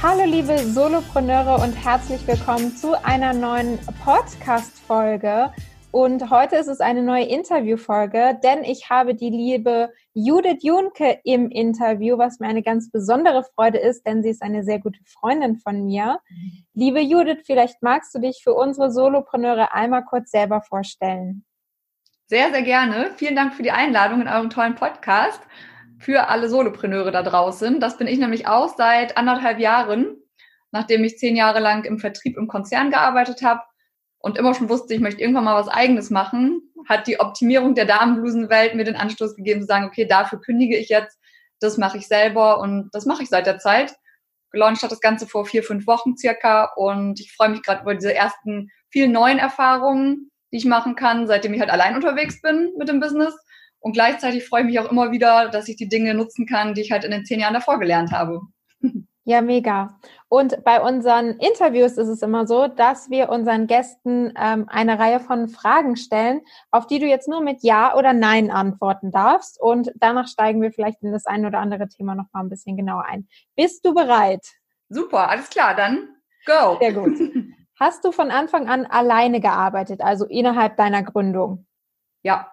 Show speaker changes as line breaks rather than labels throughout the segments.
Hallo liebe Solopreneure und herzlich willkommen zu einer neuen Podcast-Folge. Und heute ist es eine neue Interviewfolge, denn ich habe die liebe Judith Junke im Interview, was mir eine ganz besondere Freude ist, denn sie ist eine sehr gute Freundin von mir. Liebe Judith, vielleicht magst du dich für unsere Solopreneure einmal kurz selber vorstellen.
Sehr, sehr gerne. Vielen Dank für die Einladung in eurem tollen Podcast für alle Solopreneure da draußen. Das bin ich nämlich auch seit anderthalb Jahren, nachdem ich zehn Jahre lang im Vertrieb im Konzern gearbeitet habe und immer schon wusste, ich möchte irgendwann mal was eigenes machen, hat die Optimierung der Damenblusenwelt mir den Anstoß gegeben zu sagen, okay, dafür kündige ich jetzt, das mache ich selber und das mache ich seit der Zeit. Gelauncht hat das Ganze vor vier, fünf Wochen circa und ich freue mich gerade über diese ersten vielen neuen Erfahrungen, die ich machen kann, seitdem ich halt allein unterwegs bin mit dem Business. Und gleichzeitig freue ich mich auch immer wieder, dass ich die Dinge nutzen kann, die ich halt in den zehn Jahren davor gelernt habe.
Ja, mega. Und bei unseren Interviews ist es immer so, dass wir unseren Gästen ähm, eine Reihe von Fragen stellen, auf die du jetzt nur mit Ja oder Nein antworten darfst. Und danach steigen wir vielleicht in das ein oder andere Thema noch mal ein bisschen genauer ein. Bist du bereit?
Super, alles klar, dann go.
Sehr gut. Hast du von Anfang an alleine gearbeitet, also innerhalb deiner Gründung?
Ja.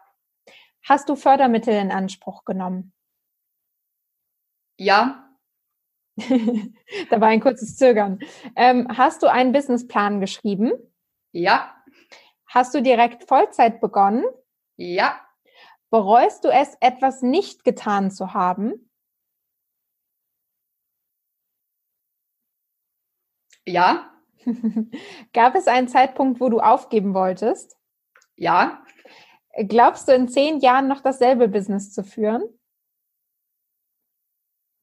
Hast du Fördermittel in Anspruch genommen?
Ja,
da war ein kurzes Zögern. Ähm, hast du einen Businessplan geschrieben?
Ja.
Hast du direkt Vollzeit begonnen?
Ja.
Bereust du es, etwas nicht getan zu haben?
Ja.
Gab es einen Zeitpunkt, wo du aufgeben wolltest?
Ja.
Glaubst du in zehn Jahren noch dasselbe Business zu führen?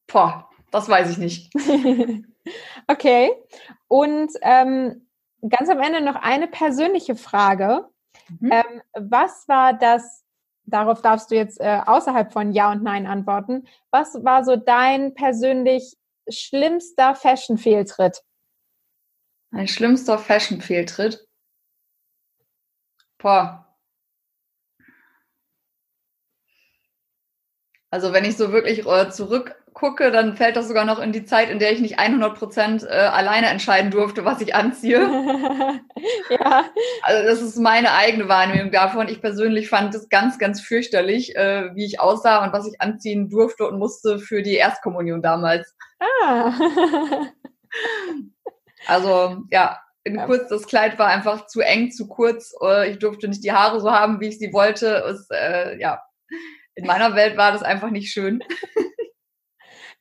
Boah, das weiß ich nicht.
okay. Und ähm, ganz am Ende noch eine persönliche Frage. Mhm. Ähm, was war das, darauf darfst du jetzt äh, außerhalb von Ja und Nein antworten, was war so dein persönlich schlimmster Fashion-Fehltritt?
Ein schlimmster Fashion-Fehltritt? Boah. Also wenn ich so wirklich äh, zurück gucke, dann fällt das sogar noch in die Zeit, in der ich nicht 100 Prozent äh, alleine entscheiden durfte, was ich anziehe. ja. Also das ist meine eigene Wahrnehmung davon. Ich persönlich fand es ganz, ganz fürchterlich, äh, wie ich aussah und was ich anziehen durfte und musste für die Erstkommunion damals. Ah. also ja, in kurz, das Kleid war einfach zu eng, zu kurz. Ich durfte nicht die Haare so haben, wie ich sie wollte. Es, äh, ja, in meiner Welt war das einfach nicht schön.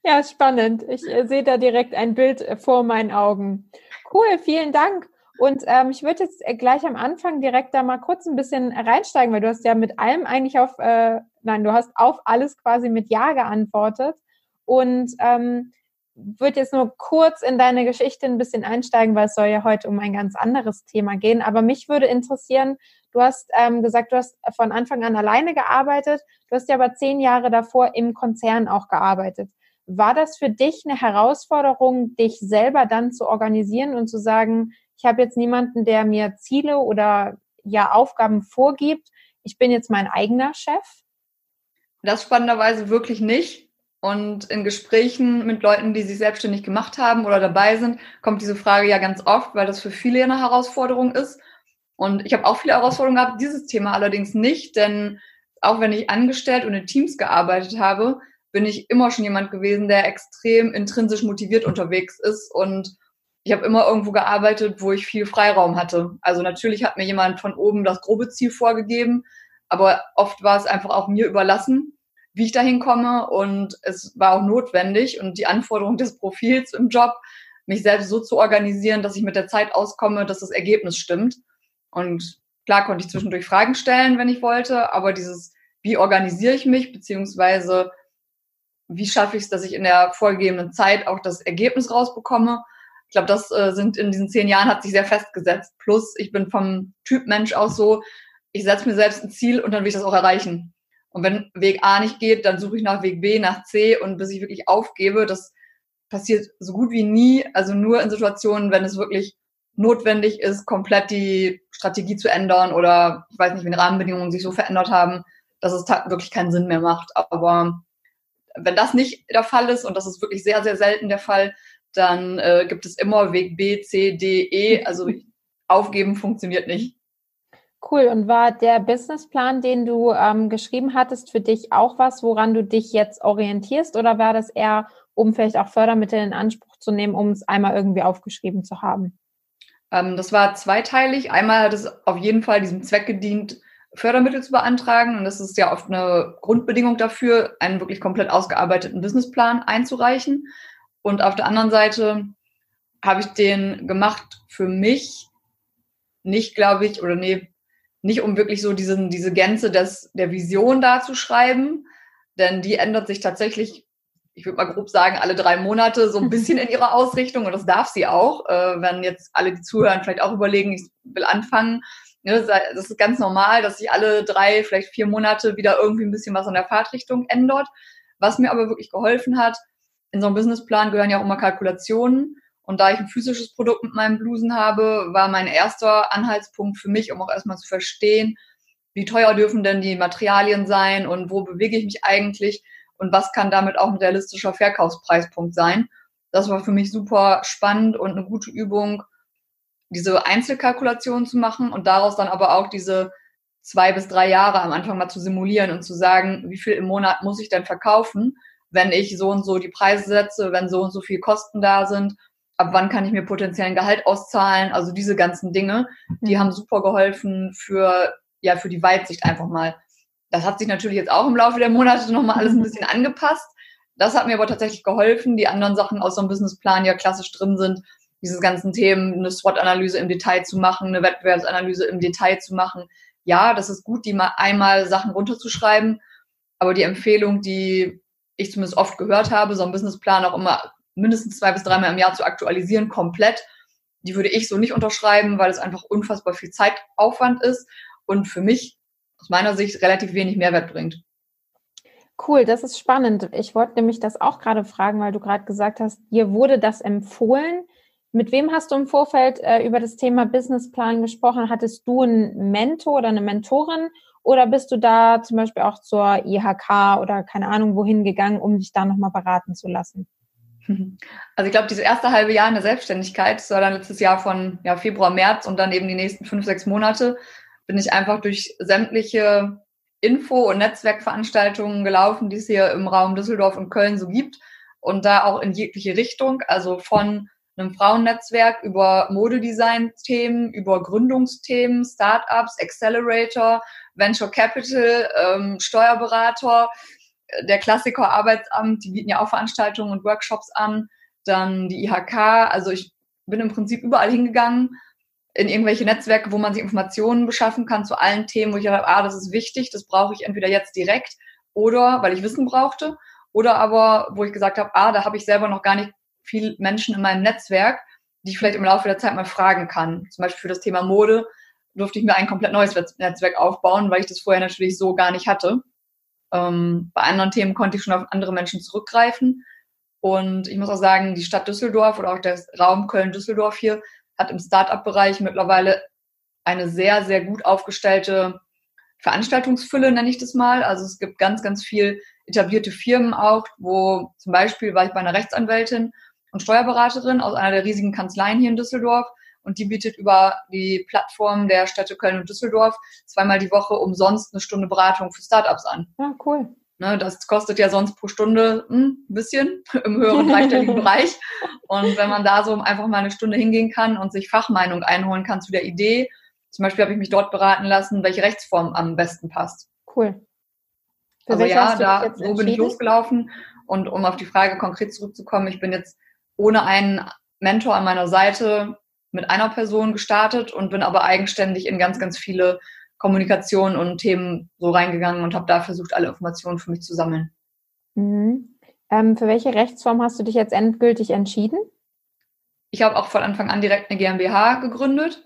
Ja, spannend. Ich äh, sehe da direkt ein Bild äh, vor meinen Augen. Cool, vielen Dank. Und ähm, ich würde jetzt äh, gleich am Anfang direkt da mal kurz ein bisschen reinsteigen, weil du hast ja mit allem eigentlich auf, äh, nein, du hast auf alles quasi mit Ja geantwortet. Und ähm, würde jetzt nur kurz in deine Geschichte ein bisschen einsteigen, weil es soll ja heute um ein ganz anderes Thema gehen. Aber mich würde interessieren, du hast ähm, gesagt, du hast von Anfang an alleine gearbeitet, du hast ja aber zehn Jahre davor im Konzern auch gearbeitet. War das für dich eine Herausforderung, dich selber dann zu organisieren und zu sagen, ich habe jetzt niemanden, der mir Ziele oder ja Aufgaben vorgibt. Ich bin jetzt mein eigener Chef?
Das spannenderweise wirklich nicht. Und in Gesprächen mit Leuten, die sich selbstständig gemacht haben oder dabei sind, kommt diese Frage ja ganz oft, weil das für viele eine Herausforderung ist. Und ich habe auch viele Herausforderungen gehabt, dieses Thema allerdings nicht, denn auch wenn ich angestellt und in Teams gearbeitet habe, bin ich immer schon jemand gewesen, der extrem intrinsisch motiviert unterwegs ist und ich habe immer irgendwo gearbeitet, wo ich viel Freiraum hatte. Also natürlich hat mir jemand von oben das grobe Ziel vorgegeben, Aber oft war es einfach auch mir überlassen, wie ich da hinkomme. Und es war auch notwendig und die Anforderung des Profils im Job, mich selbst so zu organisieren, dass ich mit der Zeit auskomme, dass das Ergebnis stimmt. Und klar konnte ich zwischendurch Fragen stellen, wenn ich wollte, aber dieses, wie organisiere ich mich, beziehungsweise wie schaffe ich es, dass ich in der vorgegebenen Zeit auch das Ergebnis rausbekomme. Ich glaube, das äh, sind in diesen zehn Jahren hat sich sehr festgesetzt. Plus, ich bin vom Typ Mensch auch so, ich setze mir selbst ein Ziel und dann will ich das auch erreichen. Und wenn Weg A nicht geht, dann suche ich nach Weg B, nach C und bis ich wirklich aufgebe, das passiert so gut wie nie, also nur in Situationen, wenn es wirklich notwendig ist, komplett die Strategie zu ändern oder ich weiß nicht, wenn Rahmenbedingungen sich so verändert haben, dass es wirklich keinen Sinn mehr macht. Aber wenn das nicht der Fall ist, und das ist wirklich sehr, sehr selten der Fall, dann äh, gibt es immer Weg B, C, D, E. Also aufgeben funktioniert nicht.
Cool. Und war der Businessplan, den du ähm, geschrieben hattest, für dich auch was, woran du dich jetzt orientierst? Oder war das eher, um vielleicht auch Fördermittel in Anspruch zu nehmen, um es einmal irgendwie aufgeschrieben zu haben?
Ähm, das war zweiteilig. Einmal hat es auf jeden Fall diesem Zweck gedient, Fördermittel zu beantragen. Und das ist ja oft eine Grundbedingung dafür, einen wirklich komplett ausgearbeiteten Businessplan einzureichen. Und auf der anderen Seite habe ich den gemacht für mich, nicht, glaube ich, oder nee, nicht um wirklich so diesen, diese Gänze des, der Vision da zu schreiben, denn die ändert sich tatsächlich, ich würde mal grob sagen, alle drei Monate so ein bisschen in ihrer Ausrichtung und das darf sie auch, äh, wenn jetzt alle, die zuhören, vielleicht auch überlegen, ich will anfangen, Ne, das ist ganz normal, dass sich alle drei, vielleicht vier Monate wieder irgendwie ein bisschen was an der Fahrtrichtung ändert. Was mir aber wirklich geholfen hat, in so einem Businessplan gehören ja auch immer Kalkulationen. Und da ich ein physisches Produkt mit meinem Blusen habe, war mein erster Anhaltspunkt für mich, um auch erstmal zu verstehen, wie teuer dürfen denn die Materialien sein und wo bewege ich mich eigentlich und was kann damit auch ein realistischer Verkaufspreispunkt sein. Das war für mich super spannend und eine gute Übung, diese Einzelkalkulation zu machen und daraus dann aber auch diese zwei bis drei Jahre am Anfang mal zu simulieren und zu sagen, wie viel im Monat muss ich denn verkaufen, wenn ich so und so die Preise setze, wenn so und so viel Kosten da sind, ab wann kann ich mir potenziellen Gehalt auszahlen, also diese ganzen Dinge, die mhm. haben super geholfen für, ja, für die Weitsicht einfach mal. Das hat sich natürlich jetzt auch im Laufe der Monate nochmal alles ein mhm. bisschen angepasst. Das hat mir aber tatsächlich geholfen. Die anderen Sachen aus so einem Businessplan, die ja klassisch drin sind, diese ganzen Themen, eine SWOT-Analyse im Detail zu machen, eine Wettbewerbsanalyse im Detail zu machen. Ja, das ist gut, die mal einmal Sachen runterzuschreiben, aber die Empfehlung, die ich zumindest oft gehört habe, so einen Businessplan auch immer mindestens zwei bis dreimal im Jahr zu aktualisieren, komplett, die würde ich so nicht unterschreiben, weil es einfach unfassbar viel Zeitaufwand ist und für mich aus meiner Sicht relativ wenig Mehrwert bringt.
Cool, das ist spannend. Ich wollte nämlich das auch gerade fragen, weil du gerade gesagt hast, dir wurde das empfohlen. Mit wem hast du im Vorfeld äh, über das Thema Businessplan gesprochen? Hattest du einen Mentor oder eine Mentorin oder bist du da zum Beispiel auch zur IHK oder keine Ahnung wohin gegangen, um dich da nochmal beraten zu lassen?
Also ich glaube, diese erste halbe Jahr in der Selbstständigkeit, das war dann letztes Jahr von ja, Februar, März und dann eben die nächsten fünf, sechs Monate, bin ich einfach durch sämtliche Info- und Netzwerkveranstaltungen gelaufen, die es hier im Raum Düsseldorf und Köln so gibt und da auch in jegliche Richtung, also von einem Frauennetzwerk über Modedesign-Themen, über Gründungsthemen, Startups, Accelerator, Venture Capital, ähm, Steuerberater, der Klassiker Arbeitsamt, die bieten ja auch Veranstaltungen und Workshops an, dann die IHK, also ich bin im Prinzip überall hingegangen in irgendwelche Netzwerke, wo man sich Informationen beschaffen kann zu allen Themen, wo ich dachte, ah, das ist wichtig, das brauche ich entweder jetzt direkt oder weil ich Wissen brauchte oder aber wo ich gesagt habe, ah, da habe ich selber noch gar nicht viel Menschen in meinem Netzwerk, die ich vielleicht im Laufe der Zeit mal fragen kann. Zum Beispiel für das Thema Mode durfte ich mir ein komplett neues Netzwerk aufbauen, weil ich das vorher natürlich so gar nicht hatte. Ähm, bei anderen Themen konnte ich schon auf andere Menschen zurückgreifen. Und ich muss auch sagen, die Stadt Düsseldorf oder auch der Raum Köln-Düsseldorf hier hat im Start-up-Bereich mittlerweile eine sehr, sehr gut aufgestellte Veranstaltungsfülle, nenne ich das mal. Also es gibt ganz, ganz viel etablierte Firmen auch, wo zum Beispiel war ich bei einer Rechtsanwältin und Steuerberaterin aus einer der riesigen Kanzleien hier in Düsseldorf und die bietet über die Plattform der Städte Köln und Düsseldorf zweimal die Woche umsonst eine Stunde Beratung für Startups an.
Ja, cool.
Ne, das kostet ja sonst pro Stunde hm, ein bisschen im höheren dreistelligen Bereich. Und wenn man da so einfach mal eine Stunde hingehen kann und sich Fachmeinung einholen kann zu der Idee Zum Beispiel habe ich mich dort beraten lassen, welche Rechtsform am besten passt.
Cool.
Für also ja, da so bin ich losgelaufen. Und um auf die Frage konkret zurückzukommen, ich bin jetzt ohne einen Mentor an meiner Seite mit einer Person gestartet und bin aber eigenständig in ganz, ganz viele Kommunikationen und Themen so reingegangen und habe da versucht, alle Informationen für mich zu sammeln.
Mhm. Ähm, für welche Rechtsform hast du dich jetzt endgültig entschieden?
Ich habe auch von Anfang an direkt eine GmbH gegründet.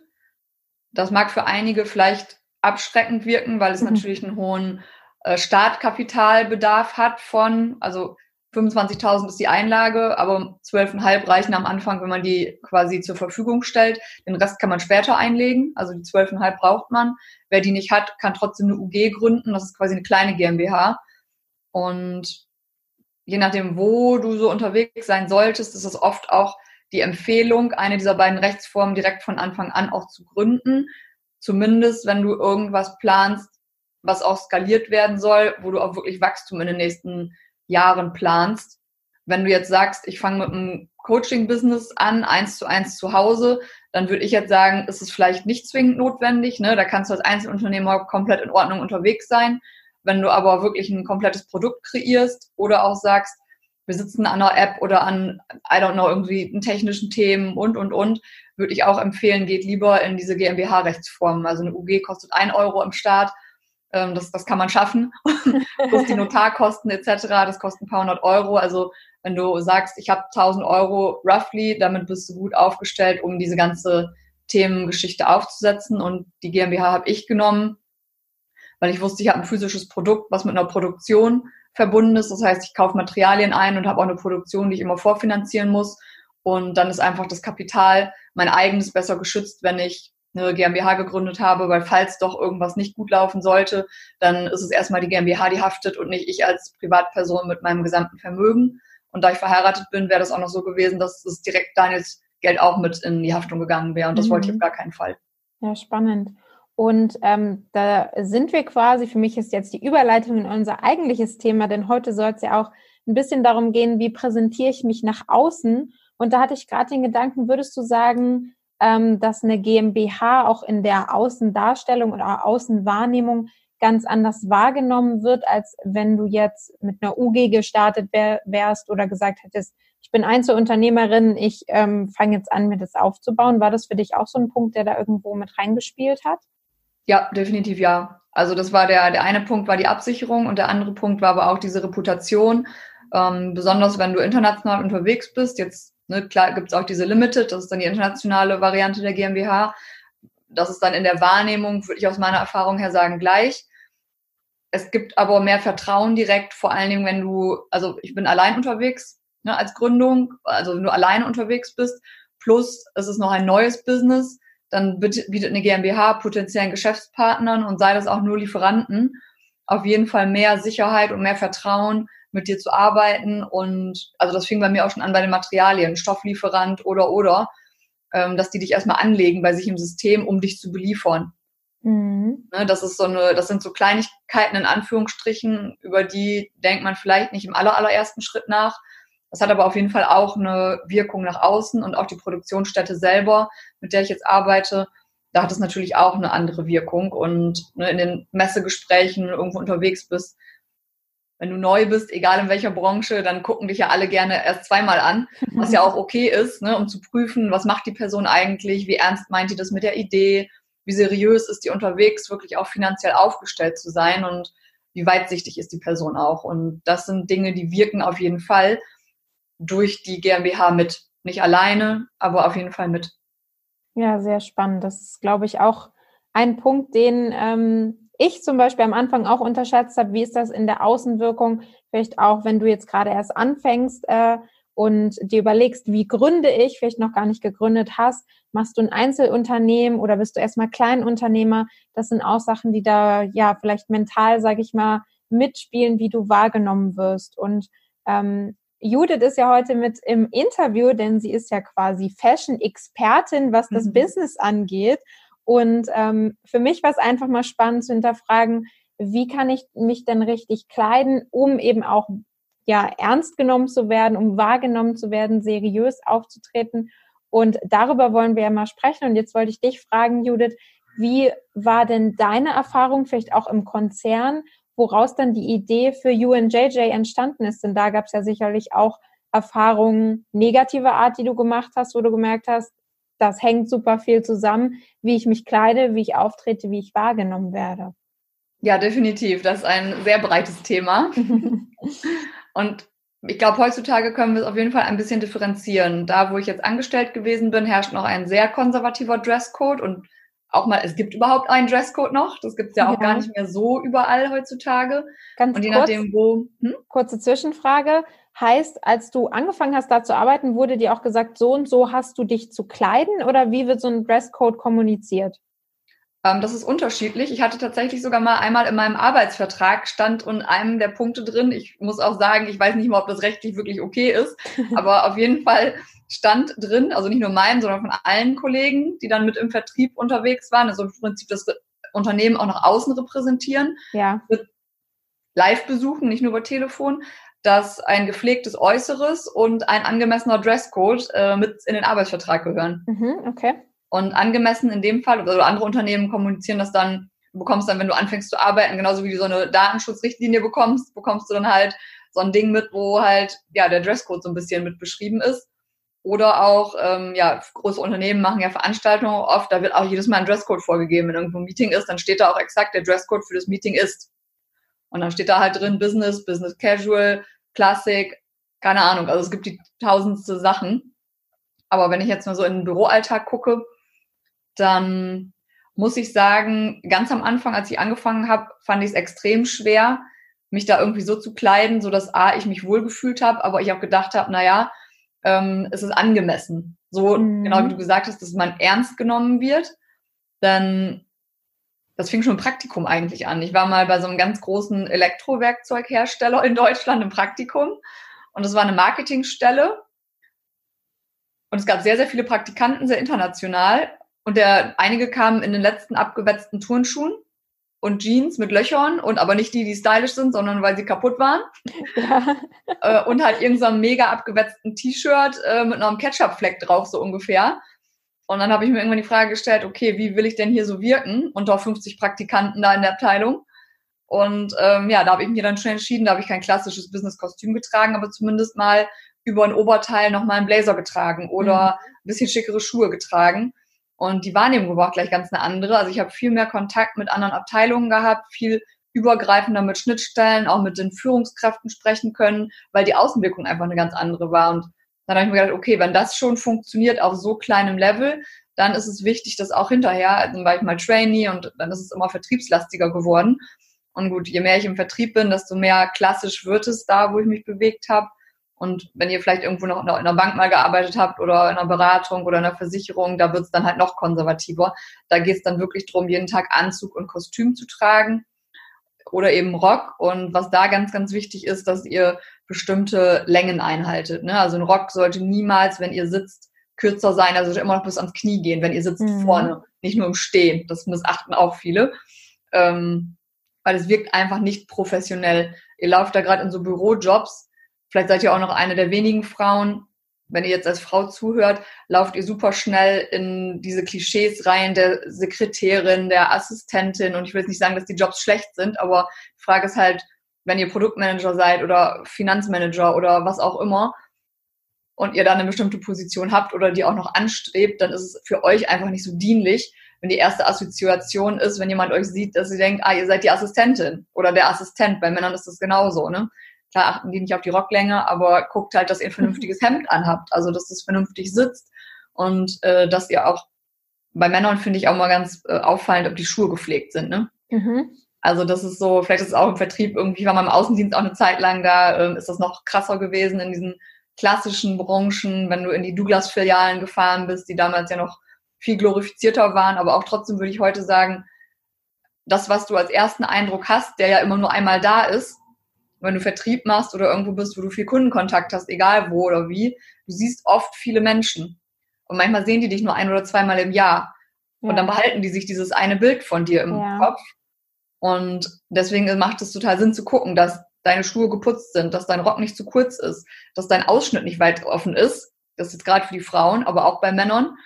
Das mag für einige vielleicht abschreckend wirken, weil es mhm. natürlich einen hohen äh, Startkapitalbedarf hat von, also 25.000 ist die Einlage, aber 12,5 reichen am Anfang, wenn man die quasi zur Verfügung stellt. Den Rest kann man später einlegen, also die 12,5 braucht man. Wer die nicht hat, kann trotzdem eine UG gründen, das ist quasi eine kleine GmbH. Und je nachdem, wo du so unterwegs sein solltest, ist es oft auch die Empfehlung, eine dieser beiden Rechtsformen direkt von Anfang an auch zu gründen. Zumindest, wenn du irgendwas planst, was auch skaliert werden soll, wo du auch wirklich Wachstum in den nächsten Jahren planst. Wenn du jetzt sagst, ich fange mit einem Coaching-Business an, eins zu eins zu Hause, dann würde ich jetzt sagen, ist es vielleicht nicht zwingend notwendig. Ne? Da kannst du als Einzelunternehmer komplett in Ordnung unterwegs sein. Wenn du aber wirklich ein komplettes Produkt kreierst oder auch sagst, wir sitzen an einer App oder an, I don't know, irgendwie technischen Themen und, und, und, würde ich auch empfehlen, geht lieber in diese GmbH-Rechtsform. Also eine UG kostet ein Euro im Start ähm, das, das kann man schaffen. Plus die Notarkosten etc., das kostet ein paar hundert Euro. Also wenn du sagst, ich habe 1000 Euro roughly, damit bist du gut aufgestellt, um diese ganze Themengeschichte aufzusetzen. Und die GmbH habe ich genommen, weil ich wusste, ich habe ein physisches Produkt, was mit einer Produktion verbunden ist. Das heißt, ich kaufe Materialien ein und habe auch eine Produktion, die ich immer vorfinanzieren muss. Und dann ist einfach das Kapital, mein eigenes, besser geschützt, wenn ich eine GmbH gegründet habe, weil falls doch irgendwas nicht gut laufen sollte, dann ist es erstmal die GmbH, die haftet und nicht ich als Privatperson mit meinem gesamten Vermögen. Und da ich verheiratet bin, wäre das auch noch so gewesen, dass es direkt Daniels Geld auch mit in die Haftung gegangen wäre. Und das mhm. wollte ich auf gar keinen Fall.
Ja, spannend. Und ähm, da sind wir quasi, für mich ist jetzt die Überleitung in unser eigentliches Thema, denn heute soll es ja auch ein bisschen darum gehen, wie präsentiere ich mich nach außen. Und da hatte ich gerade den Gedanken, würdest du sagen, dass eine GmbH auch in der Außendarstellung oder Außenwahrnehmung ganz anders wahrgenommen wird, als wenn du jetzt mit einer UG gestartet wär, wärst oder gesagt hättest, ich bin Einzelunternehmerin, ich ähm, fange jetzt an, mir das aufzubauen. War das für dich auch so ein Punkt, der da irgendwo mit reingespielt hat?
Ja, definitiv ja. Also das war der, der eine Punkt war die Absicherung und der andere Punkt war aber auch diese Reputation. Ähm, besonders wenn du international unterwegs bist, jetzt Ne, klar gibt es auch diese Limited, das ist dann die internationale Variante der GmbH. Das ist dann in der Wahrnehmung, würde ich aus meiner Erfahrung her sagen, gleich. Es gibt aber mehr Vertrauen direkt, vor allen Dingen, wenn du, also ich bin allein unterwegs ne, als Gründung, also wenn du alleine unterwegs bist, plus es ist noch ein neues Business, dann bietet eine GmbH potenziellen Geschäftspartnern und sei das auch nur Lieferanten auf jeden Fall mehr Sicherheit und mehr Vertrauen, mit dir zu arbeiten. Und also das fing bei mir auch schon an bei den Materialien, Stofflieferant oder oder, ähm, dass die dich erstmal anlegen bei sich im System, um dich zu beliefern. Mhm. Ne, das ist so eine, das sind so Kleinigkeiten in Anführungsstrichen, über die denkt man vielleicht nicht im aller, allerersten Schritt nach. Das hat aber auf jeden Fall auch eine Wirkung nach außen und auch die Produktionsstätte selber, mit der ich jetzt arbeite, da hat es natürlich auch eine andere Wirkung. Und ne, in den Messegesprächen irgendwo unterwegs bist, wenn du neu bist, egal in welcher Branche, dann gucken dich ja alle gerne erst zweimal an, was ja auch okay ist, ne, um zu prüfen, was macht die Person eigentlich, wie ernst meint die das mit der Idee, wie seriös ist die unterwegs, wirklich auch finanziell aufgestellt zu sein und wie weitsichtig ist die Person auch. Und das sind Dinge, die wirken auf jeden Fall durch die GmbH mit. Nicht alleine, aber auf jeden Fall mit.
Ja, sehr spannend. Das ist, glaube ich, auch ein Punkt, den ähm, ich zum Beispiel am Anfang auch unterschätzt habe, wie ist das in der Außenwirkung, vielleicht auch, wenn du jetzt gerade erst anfängst äh, und dir überlegst, wie gründe ich, vielleicht noch gar nicht gegründet hast, machst du ein Einzelunternehmen oder bist du erstmal Kleinunternehmer, das sind auch Sachen, die da ja vielleicht mental, sage ich mal, mitspielen, wie du wahrgenommen wirst. Und ähm, Judith ist ja heute mit im Interview, denn sie ist ja quasi Fashion-Expertin, was das mhm. Business angeht. Und ähm, für mich war es einfach mal spannend zu hinterfragen, wie kann ich mich denn richtig kleiden, um eben auch ja ernst genommen zu werden, um wahrgenommen zu werden, seriös aufzutreten. Und darüber wollen wir ja mal sprechen. Und jetzt wollte ich dich fragen, Judith, Wie war denn deine Erfahrung vielleicht auch im Konzern, woraus dann die Idee für UNJJ entstanden ist? Denn da gab es ja sicherlich auch Erfahrungen negativer Art, die du gemacht hast, wo du gemerkt hast, das hängt super viel zusammen, wie ich mich kleide, wie ich auftrete, wie ich wahrgenommen werde.
Ja, definitiv. Das ist ein sehr breites Thema. Und ich glaube, heutzutage können wir es auf jeden Fall ein bisschen differenzieren. Da, wo ich jetzt angestellt gewesen bin, herrscht noch ein sehr konservativer Dresscode und auch mal, es gibt überhaupt einen Dresscode noch. Das gibt es ja auch ja. gar nicht mehr so überall heutzutage.
Ganz und je kurz, nachdem, wo. Hm? Kurze Zwischenfrage. Heißt, als du angefangen hast, da zu arbeiten, wurde dir auch gesagt, so und so hast du dich zu kleiden oder wie wird so ein Dresscode kommuniziert?
Ähm, das ist unterschiedlich. Ich hatte tatsächlich sogar mal einmal in meinem Arbeitsvertrag stand und einem der Punkte drin. Ich muss auch sagen, ich weiß nicht mal, ob das rechtlich wirklich okay ist, aber auf jeden Fall stand drin, also nicht nur meinem, sondern von allen Kollegen, die dann mit im Vertrieb unterwegs waren, also im Prinzip das Unternehmen auch nach außen repräsentieren,
ja.
mit live besuchen, nicht nur über Telefon, dass ein gepflegtes Äußeres und ein angemessener Dresscode äh, mit in den Arbeitsvertrag gehören.
Mhm, okay.
Und angemessen in dem Fall, oder andere Unternehmen kommunizieren das dann, du bekommst dann, wenn du anfängst zu arbeiten, genauso wie du so eine Datenschutzrichtlinie bekommst, bekommst du dann halt so ein Ding mit, wo halt ja der Dresscode so ein bisschen mit beschrieben ist. Oder auch, ähm, ja, große Unternehmen machen ja Veranstaltungen oft, da wird auch jedes Mal ein Dresscode vorgegeben. Wenn irgendwo ein Meeting ist, dann steht da auch exakt der Dresscode für das Meeting ist. Und dann steht da halt drin Business, Business Casual, Classic, keine Ahnung. Also es gibt die tausendste Sachen. Aber wenn ich jetzt mal so in den Büroalltag gucke, dann muss ich sagen, ganz am Anfang, als ich angefangen habe, fand ich es extrem schwer, mich da irgendwie so zu kleiden, so dass A, ich mich wohlgefühlt habe, aber ich auch gedacht habe, naja, ähm, es ist angemessen. So, mhm. genau wie du gesagt hast, dass man ernst genommen wird. Dann, das fing schon im Praktikum eigentlich an. Ich war mal bei so einem ganz großen Elektrowerkzeughersteller in Deutschland im Praktikum und das war eine Marketingstelle. Und es gab sehr, sehr viele Praktikanten, sehr international. Und der, einige kamen in den letzten abgewetzten Turnschuhen und Jeans mit Löchern und aber nicht die, die stylisch sind, sondern weil sie kaputt waren. Ja. Äh, und halt irgendeinem mega abgewetzten T-Shirt äh, mit einem Ketchup-Fleck drauf, so ungefähr. Und dann habe ich mir irgendwann die Frage gestellt, okay, wie will ich denn hier so wirken? Unter 50 Praktikanten da in der Abteilung. Und ähm, ja, da habe ich mir dann schon entschieden, da habe ich kein klassisches Business-Kostüm getragen, aber zumindest mal über ein Oberteil nochmal einen Blazer getragen oder mhm. ein bisschen schickere Schuhe getragen. Und die Wahrnehmung war auch gleich ganz eine andere. Also ich habe viel mehr Kontakt mit anderen Abteilungen gehabt, viel übergreifender mit Schnittstellen, auch mit den Führungskräften sprechen können, weil die Außenwirkung einfach eine ganz andere war. Und dann habe ich mir gedacht, okay, wenn das schon funktioniert auf so kleinem Level, dann ist es wichtig, dass auch hinterher, dann war ich mal Trainee und dann ist es immer vertriebslastiger geworden. Und gut, je mehr ich im Vertrieb bin, desto mehr klassisch wird es da, wo ich mich bewegt habe. Und wenn ihr vielleicht irgendwo noch in einer Bank mal gearbeitet habt oder in einer Beratung oder in einer Versicherung, da wird es dann halt noch konservativer. Da geht es dann wirklich darum, jeden Tag Anzug und Kostüm zu tragen oder eben Rock. Und was da ganz, ganz wichtig ist, dass ihr bestimmte Längen einhaltet. Ne? Also ein Rock sollte niemals, wenn ihr sitzt, kürzer sein, also immer noch bis ans Knie gehen, wenn ihr sitzt mhm. vorne, nicht nur im Stehen. Das missachten auch viele. Ähm, weil es wirkt einfach nicht professionell. Ihr lauft da gerade in so Bürojobs, Vielleicht seid ihr auch noch eine der wenigen Frauen. Wenn ihr jetzt als Frau zuhört, lauft ihr super schnell in diese Klischees rein der Sekretärin, der Assistentin. Und ich will jetzt nicht sagen, dass die Jobs schlecht sind, aber die Frage ist halt, wenn ihr Produktmanager seid oder Finanzmanager oder was auch immer und ihr dann eine bestimmte Position habt oder die auch noch anstrebt, dann ist es für euch einfach nicht so dienlich, wenn die erste Assoziation ist, wenn jemand euch sieht, dass sie denkt, ah, ihr seid die Assistentin oder der Assistent. Bei Männern ist das genauso, ne? Klar achten die nicht auf die Rocklänge, aber guckt halt, dass ihr ein vernünftiges Hemd anhabt, also dass es vernünftig sitzt und äh, dass ihr auch bei Männern finde ich auch mal ganz äh, auffallend, ob die Schuhe gepflegt sind. Ne? Mhm. Also das ist so, vielleicht ist es auch im Vertrieb irgendwie, war man im Außendienst auch eine Zeit lang da, ähm, ist das noch krasser gewesen in diesen klassischen Branchen, wenn du in die Douglas-Filialen gefahren bist, die damals ja noch viel glorifizierter waren, aber auch trotzdem würde ich heute sagen, das, was du als ersten Eindruck hast, der ja immer nur einmal da ist, wenn du Vertrieb machst oder irgendwo bist, wo du viel Kundenkontakt hast, egal wo oder wie, du siehst oft viele Menschen. Und manchmal sehen die dich nur ein oder zweimal im Jahr. Ja. Und dann behalten die sich dieses eine Bild von dir im ja. Kopf. Und deswegen macht es total Sinn zu gucken, dass deine Schuhe geputzt sind, dass dein Rock nicht zu kurz ist, dass dein Ausschnitt nicht weit offen ist. Das ist jetzt gerade für die Frauen, aber auch bei Männern.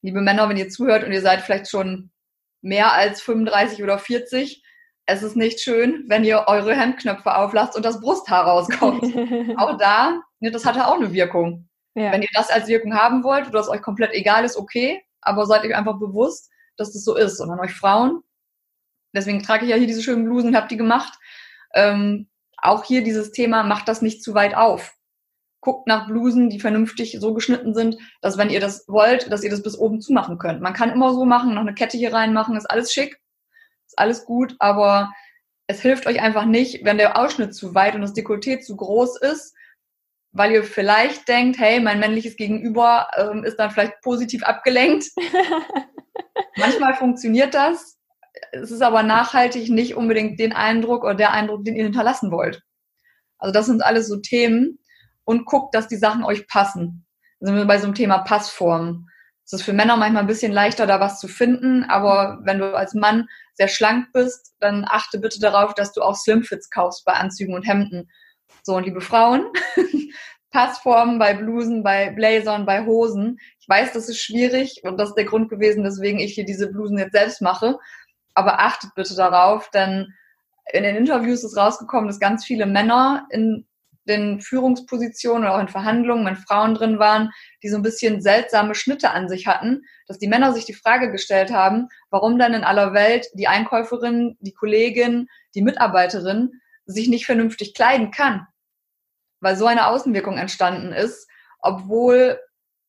Liebe Männer, wenn ihr zuhört und ihr seid vielleicht schon mehr als 35 oder 40. Es ist nicht schön, wenn ihr eure Hemdknöpfe auflasst und das Brusthaar rauskommt. auch da, ne, das hatte auch eine Wirkung. Ja. Wenn ihr das als Wirkung haben wollt oder es euch komplett egal ist, okay, aber seid euch einfach bewusst, dass das so ist. Und an euch Frauen, deswegen trage ich ja hier diese schönen Blusen und habe die gemacht, ähm, auch hier dieses Thema, macht das nicht zu weit auf. Guckt nach Blusen, die vernünftig so geschnitten sind, dass wenn ihr das wollt, dass ihr das bis oben zumachen könnt. Man kann immer so machen, noch eine Kette hier reinmachen, ist alles schick, ist alles gut, aber es hilft euch einfach nicht, wenn der Ausschnitt zu weit und das Dekolleté zu groß ist, weil ihr vielleicht denkt, hey, mein männliches Gegenüber ähm, ist dann vielleicht positiv abgelenkt. Manchmal funktioniert das. Es ist aber nachhaltig nicht unbedingt den Eindruck oder der Eindruck, den ihr hinterlassen wollt. Also das sind alles so Themen und guckt, dass die Sachen euch passen. Da sind wir bei so einem Thema Passform. Es ist für Männer manchmal ein bisschen leichter, da was zu finden, aber wenn du als Mann sehr schlank bist, dann achte bitte darauf, dass du auch Slimfits kaufst bei Anzügen und Hemden. So, und liebe Frauen, Passformen bei Blusen, bei Blazern, bei Hosen. Ich weiß, das ist schwierig und das ist der Grund gewesen, weswegen ich hier diese Blusen jetzt selbst mache. Aber achtet bitte darauf, denn in den Interviews ist rausgekommen, dass ganz viele Männer in den Führungspositionen oder auch in Verhandlungen, wenn Frauen drin waren, die so ein bisschen seltsame Schnitte an sich hatten, dass die Männer sich die Frage gestellt haben, warum dann in aller Welt die Einkäuferin, die Kollegin, die Mitarbeiterin sich nicht vernünftig kleiden kann. Weil so eine Außenwirkung entstanden ist, obwohl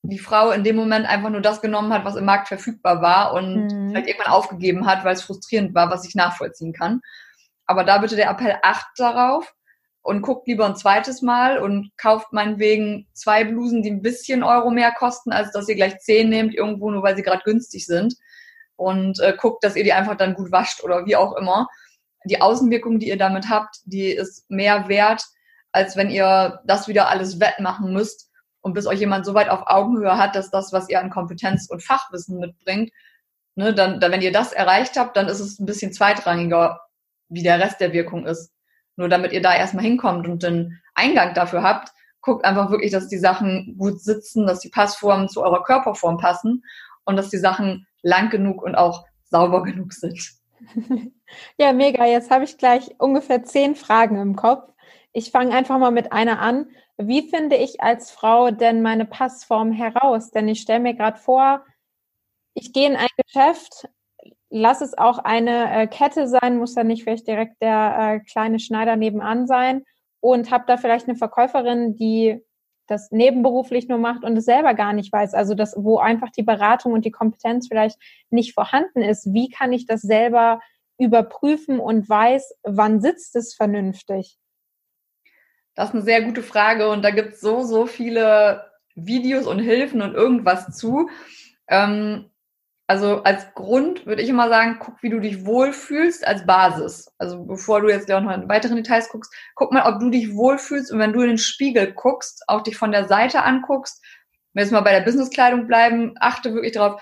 die Frau in dem Moment einfach nur das genommen hat, was im Markt verfügbar war und mhm. vielleicht irgendwann aufgegeben hat, weil es frustrierend war, was ich nachvollziehen kann. Aber da bitte der Appell, acht darauf und guckt lieber ein zweites Mal und kauft meinetwegen zwei Blusen, die ein bisschen Euro mehr kosten, als dass ihr gleich zehn nehmt, irgendwo nur weil sie gerade günstig sind. Und äh, guckt, dass ihr die einfach dann gut wascht oder wie auch immer. Die Außenwirkung, die ihr damit habt, die ist mehr wert, als wenn ihr das wieder alles wettmachen müsst und bis euch jemand so weit auf Augenhöhe hat, dass das, was ihr an Kompetenz und Fachwissen mitbringt, ne, dann, dann, wenn ihr das erreicht habt, dann ist es ein bisschen zweitrangiger, wie der Rest der Wirkung ist. Nur damit ihr da erstmal hinkommt und den Eingang dafür habt, guckt einfach wirklich, dass die Sachen gut sitzen, dass die Passformen zu eurer Körperform passen und dass die Sachen lang genug und auch sauber genug sind.
Ja, mega. Jetzt habe ich gleich ungefähr zehn Fragen im Kopf. Ich fange einfach mal mit einer an. Wie finde ich als Frau denn meine Passform heraus? Denn ich stelle mir gerade vor, ich gehe in ein Geschäft, lass es auch eine äh, Kette sein, muss ja nicht vielleicht direkt der äh, kleine Schneider nebenan sein und habe da vielleicht eine Verkäuferin, die das nebenberuflich nur macht und es selber gar nicht weiß. Also das, wo einfach die Beratung und die Kompetenz vielleicht nicht vorhanden ist. Wie kann ich das selber überprüfen und weiß, wann sitzt es vernünftig?
Das ist eine sehr gute Frage und da gibt es so, so viele Videos und Hilfen und irgendwas zu. Ähm, also als Grund würde ich immer sagen, guck, wie du dich wohlfühlst als Basis. Also bevor du jetzt auch noch in weiteren Details guckst, guck mal, ob du dich wohlfühlst und wenn du in den Spiegel guckst, auch dich von der Seite anguckst, wenn wir jetzt mal bei der Businesskleidung bleiben, achte wirklich darauf,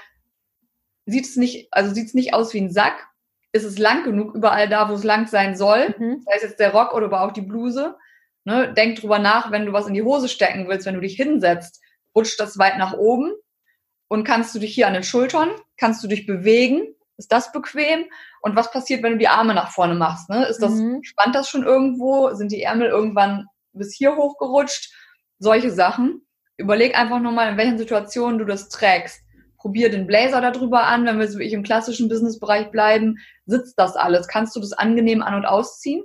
sieht es nicht, also sieht es nicht aus wie ein Sack, ist es lang genug überall da, wo es lang sein soll, mhm. sei es jetzt der Rock oder aber auch die Bluse, Ne? Denk drüber nach, wenn du was in die Hose stecken willst, wenn du dich hinsetzt, rutscht das weit nach oben und kannst du dich hier an den Schultern, kannst du dich bewegen, ist das bequem? Und was passiert, wenn du die Arme nach vorne machst? Ne? Ist das, mhm. spannt das schon irgendwo? Sind die Ärmel irgendwann bis hier hochgerutscht? Solche Sachen. Überleg einfach nochmal, in welchen Situationen du das trägst. Probier den Blazer darüber an, wenn wir so wie ich im klassischen Businessbereich bleiben. Sitzt das alles? Kannst du das angenehm an- und ausziehen?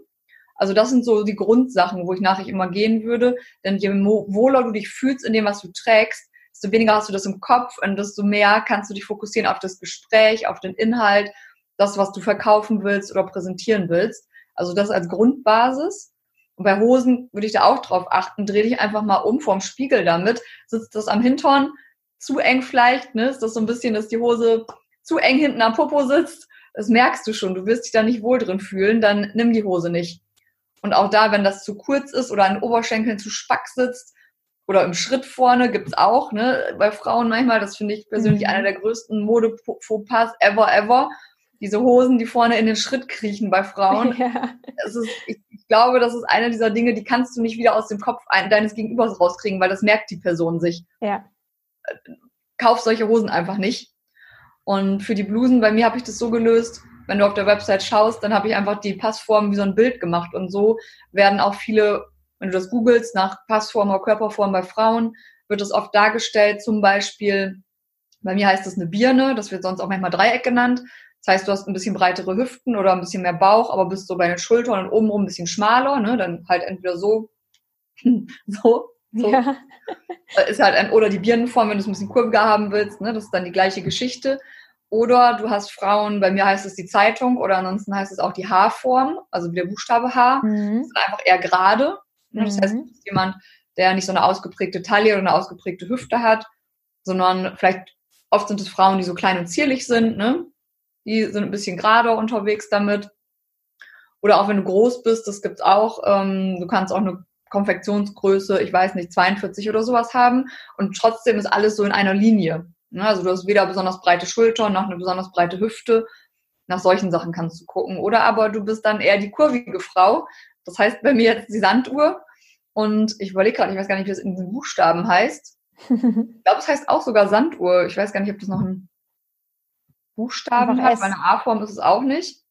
Also das sind so die Grundsachen, wo ich nachher immer gehen würde. Denn je wohler du dich fühlst in dem, was du trägst, desto weniger hast du das im Kopf und desto mehr kannst du dich fokussieren auf das Gespräch, auf den Inhalt, das, was du verkaufen willst oder präsentieren willst. Also das als Grundbasis. Und bei Hosen würde ich da auch drauf achten. Dreh dich einfach mal um vorm Spiegel damit. Sitzt das am Hintern zu eng vielleicht, ne? Ist das so ein bisschen, dass die Hose zu eng hinten am Popo sitzt? Das merkst du schon. Du wirst dich da nicht wohl drin fühlen. Dann nimm die Hose nicht. Und auch da, wenn das zu kurz ist oder an den Oberschenkeln zu spack sitzt oder im Schritt vorne, gibt's auch, ne, bei Frauen manchmal, das finde ich persönlich mhm. einer der größten Mode-Fauxpas ever, ever. Diese Hosen, die vorne in den Schritt kriechen bei Frauen. Ja. Es ist, ich, ich glaube, das ist eine dieser Dinge, die kannst du nicht wieder aus dem Kopf deines Gegenübers rauskriegen, weil das merkt die Person sich. Ja. Kauf solche Hosen einfach nicht. Und für die Blusen, bei mir habe ich das so gelöst, wenn du auf der Website schaust, dann habe ich einfach die Passform wie so ein Bild gemacht. Und so werden auch viele, wenn du das googelst, nach Passform oder Körperform bei Frauen, wird es oft dargestellt, zum Beispiel, bei mir heißt es eine Birne, das wird sonst auch manchmal Dreieck genannt. Das heißt, du hast ein bisschen breitere Hüften oder ein bisschen mehr Bauch, aber bist so bei den Schultern und obenrum ein bisschen schmaler, ne? Dann halt entweder so, so, so. Ja. Ist halt ein, oder die Birnenform, wenn du es ein bisschen kurviger haben willst, ne? Das ist dann die gleiche Geschichte. Oder du hast Frauen, bei mir heißt es die Zeitung oder ansonsten heißt es auch die H-Form, also wie der Buchstabe H. Mhm. Das ist einfach eher gerade. Ne? Das heißt, du bist jemand, der nicht so eine ausgeprägte Taille oder eine ausgeprägte Hüfte hat, sondern vielleicht oft sind es Frauen, die so klein und zierlich sind, ne? Die sind ein bisschen gerader unterwegs damit. Oder auch wenn du groß bist, das gibt's auch. Ähm, du kannst auch eine Konfektionsgröße, ich weiß nicht, 42 oder sowas haben. Und trotzdem ist alles so in einer Linie. Ne? Also du hast weder besonders breite Schultern noch eine besonders breite Hüfte. Nach solchen Sachen kannst du gucken. Oder aber du bist dann eher die kurvige Frau. Das heißt bei mir jetzt die Sanduhr. Und ich überlege gerade, ich weiß gar nicht, wie es in den Buchstaben heißt. ich glaube, es heißt auch sogar Sanduhr. Ich weiß gar nicht, ob das noch einen Buchstaben hat. Bei einer A-Form ist es auch nicht.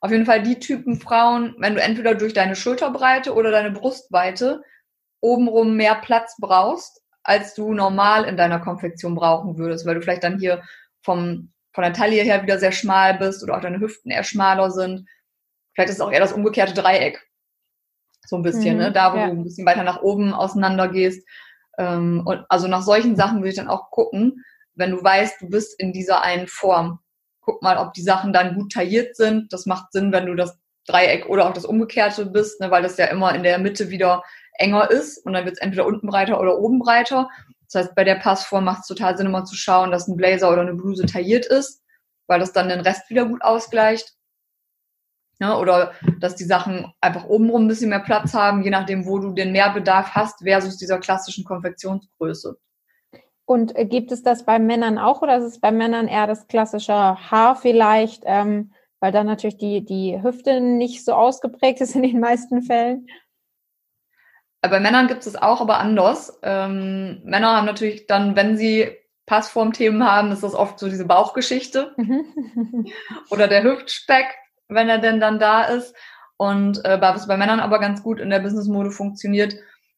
Auf jeden Fall die Typen Frauen, wenn du entweder durch deine Schulterbreite oder deine Brustweite obenrum mehr Platz brauchst, als du normal in deiner Konfektion brauchen würdest, weil du vielleicht dann hier vom, von der Taille her wieder sehr schmal bist oder auch deine Hüften eher schmaler sind. Vielleicht ist es auch eher das umgekehrte Dreieck. So ein bisschen, ne? mhm, ne? Da, wo ja. du ein bisschen weiter nach oben auseinander gehst. Ähm, und also nach solchen Sachen würde ich dann auch gucken, wenn du weißt, du bist in dieser einen Form guck mal, ob die Sachen dann gut tailliert sind. Das macht Sinn, wenn du das Dreieck oder auch das Umgekehrte bist, ne, weil das ja immer in der Mitte wieder enger ist und dann wird es entweder unten breiter oder oben breiter. Das heißt, bei der Passform macht es total Sinn, immer zu schauen, dass ein Blazer oder eine Bluse tailliert ist, weil das dann den Rest wieder gut ausgleicht. Ja, oder dass die Sachen einfach obenrum ein bisschen mehr Platz haben, je nachdem, wo du den Mehrbedarf hast, versus dieser klassischen Konfektionsgröße.
Und äh, gibt es das bei Männern auch oder ist es bei Männern eher das klassische Haar vielleicht, ähm, weil dann natürlich die, die Hüfte nicht so ausgeprägt ist in den meisten Fällen?
Bei Männern gibt es auch, aber anders. Ähm, Männer haben natürlich dann, wenn sie Passformthemen haben, ist das oft so diese Bauchgeschichte mhm. oder der Hüftspeck, wenn er denn dann da ist. Und äh, was bei Männern aber ganz gut in der Businessmode funktioniert,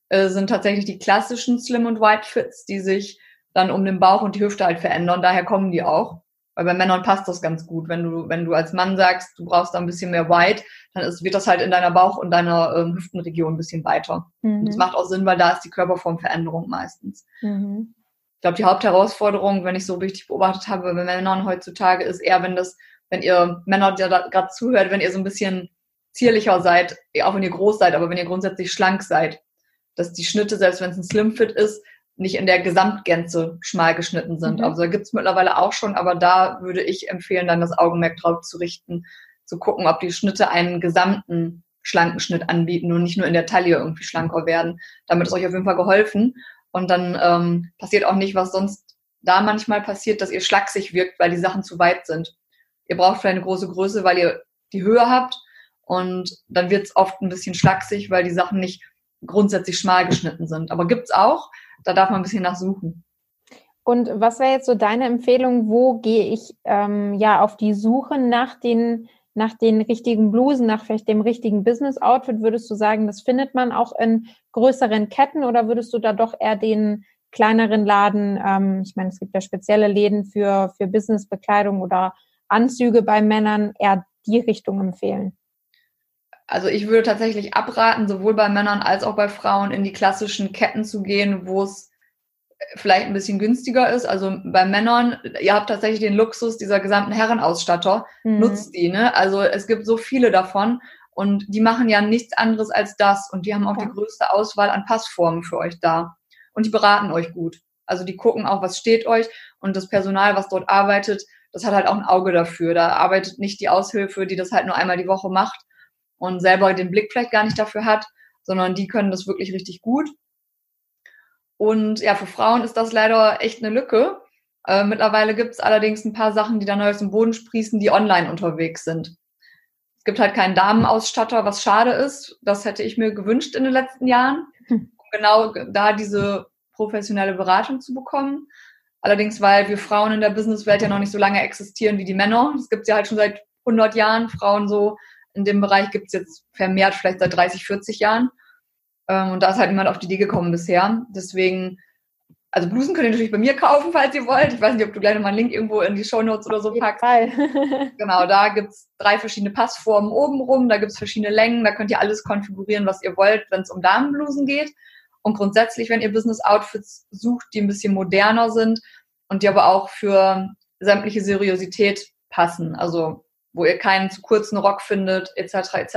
äh, sind tatsächlich die klassischen Slim und White Fits, die sich dann um den Bauch und die Hüfte halt verändern. Daher kommen die auch. Weil bei Männern passt das ganz gut. Wenn du, wenn du als Mann sagst, du brauchst da ein bisschen mehr White, dann ist, wird das halt in deiner Bauch- und deiner ähm, Hüftenregion ein bisschen weiter. Mhm. Und das macht auch Sinn, weil da ist die Körperformveränderung meistens. Mhm. Ich glaube, die Hauptherausforderung, wenn ich so richtig beobachtet habe bei Männern heutzutage, ist eher, wenn das, wenn ihr Männer, die da gerade zuhört, wenn ihr so ein bisschen zierlicher seid, auch wenn ihr groß seid, aber wenn ihr grundsätzlich schlank seid, dass die Schnitte, selbst wenn es ein Slimfit ist, nicht in der Gesamtgänze schmal geschnitten sind. Mhm. Also da gibt's mittlerweile auch schon, aber da würde ich empfehlen, dann das Augenmerk drauf zu richten, zu gucken, ob die Schnitte einen gesamten schlanken Schnitt anbieten und nicht nur in der Taille irgendwie schlanker werden. Damit ist euch auf jeden Fall geholfen. Und dann ähm, passiert auch nicht, was sonst da manchmal passiert, dass ihr schlaksig wirkt, weil die Sachen zu weit sind. Ihr braucht vielleicht eine große Größe, weil ihr die Höhe habt und dann wird's oft ein bisschen schlaksig, weil die Sachen nicht grundsätzlich schmal geschnitten sind. Aber gibt's auch da darf man ein bisschen nachsuchen.
Und was wäre jetzt so deine Empfehlung? Wo gehe ich ähm, ja auf die Suche nach den nach den richtigen Blusen, nach vielleicht dem richtigen Business-Outfit? Würdest du sagen, das findet man auch in größeren Ketten oder würdest du da doch eher den kleineren Laden, ähm, ich meine, es gibt ja spezielle Läden für, für Businessbekleidung oder Anzüge bei Männern, eher die Richtung empfehlen?
Also ich würde tatsächlich abraten, sowohl bei Männern als auch bei Frauen in die klassischen Ketten zu gehen, wo es vielleicht ein bisschen günstiger ist. Also bei Männern, ihr habt tatsächlich den Luxus dieser gesamten Herrenausstatter, mhm. nutzt die. Ne? Also es gibt so viele davon und die machen ja nichts anderes als das und die haben auch ja. die größte Auswahl an Passformen für euch da und die beraten euch gut. Also die gucken auch, was steht euch und das Personal, was dort arbeitet, das hat halt auch ein Auge dafür. Da arbeitet nicht die Aushilfe, die das halt nur einmal die Woche macht, und selber den Blick vielleicht gar nicht dafür hat, sondern die können das wirklich richtig gut. Und ja, für Frauen ist das leider echt eine Lücke. Äh, mittlerweile gibt es allerdings ein paar Sachen, die da neu aus dem Boden sprießen, die online unterwegs sind. Es gibt halt keinen Damenausstatter, was schade ist. Das hätte ich mir gewünscht in den letzten Jahren, hm. um genau da diese professionelle Beratung zu bekommen. Allerdings, weil wir Frauen in der Businesswelt ja noch nicht so lange existieren wie die Männer. Das gibt es ja halt schon seit 100 Jahren. Frauen so in dem Bereich gibt es jetzt vermehrt vielleicht seit 30, 40 Jahren. Ähm, und da ist halt niemand auf die Idee gekommen bisher. Deswegen, also Blusen könnt ihr natürlich bei mir kaufen, falls ihr wollt. Ich weiß nicht, ob du gleich nochmal einen Link irgendwo in die Show Notes oder so packst. genau, da gibt's drei verschiedene Passformen oben rum, da gibt's verschiedene Längen, da könnt ihr alles konfigurieren, was ihr wollt, wenn es um Damenblusen geht. Und grundsätzlich, wenn ihr Business-Outfits sucht, die ein bisschen moderner sind und die aber auch für sämtliche Seriosität passen, also wo ihr keinen zu kurzen Rock findet, etc., etc.,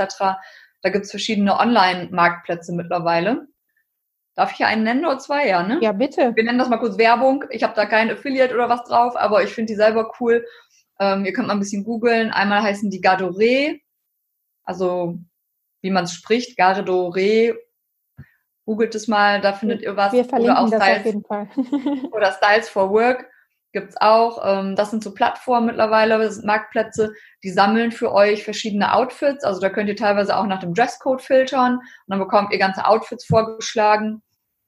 da gibt's verschiedene Online-Marktplätze mittlerweile. Darf ich hier einen nennen oder zwei? Ja, ne?
Ja, bitte.
Wir nennen das mal kurz Werbung. Ich habe da kein Affiliate oder was drauf, aber ich finde die selber cool. Ähm, ihr könnt mal ein bisschen googeln. Einmal heißen die Gardoré, also wie man es spricht, Gardoré. Googelt es mal, da findet ihr was.
Wir verlinken
oder auch
das
Styles,
auf jeden Fall.
oder Styles for Work gibt's auch. Ähm, das sind so Plattformen mittlerweile, das sind Marktplätze, die sammeln für euch verschiedene Outfits. Also da könnt ihr teilweise auch nach dem Dresscode filtern und dann bekommt ihr ganze Outfits vorgeschlagen.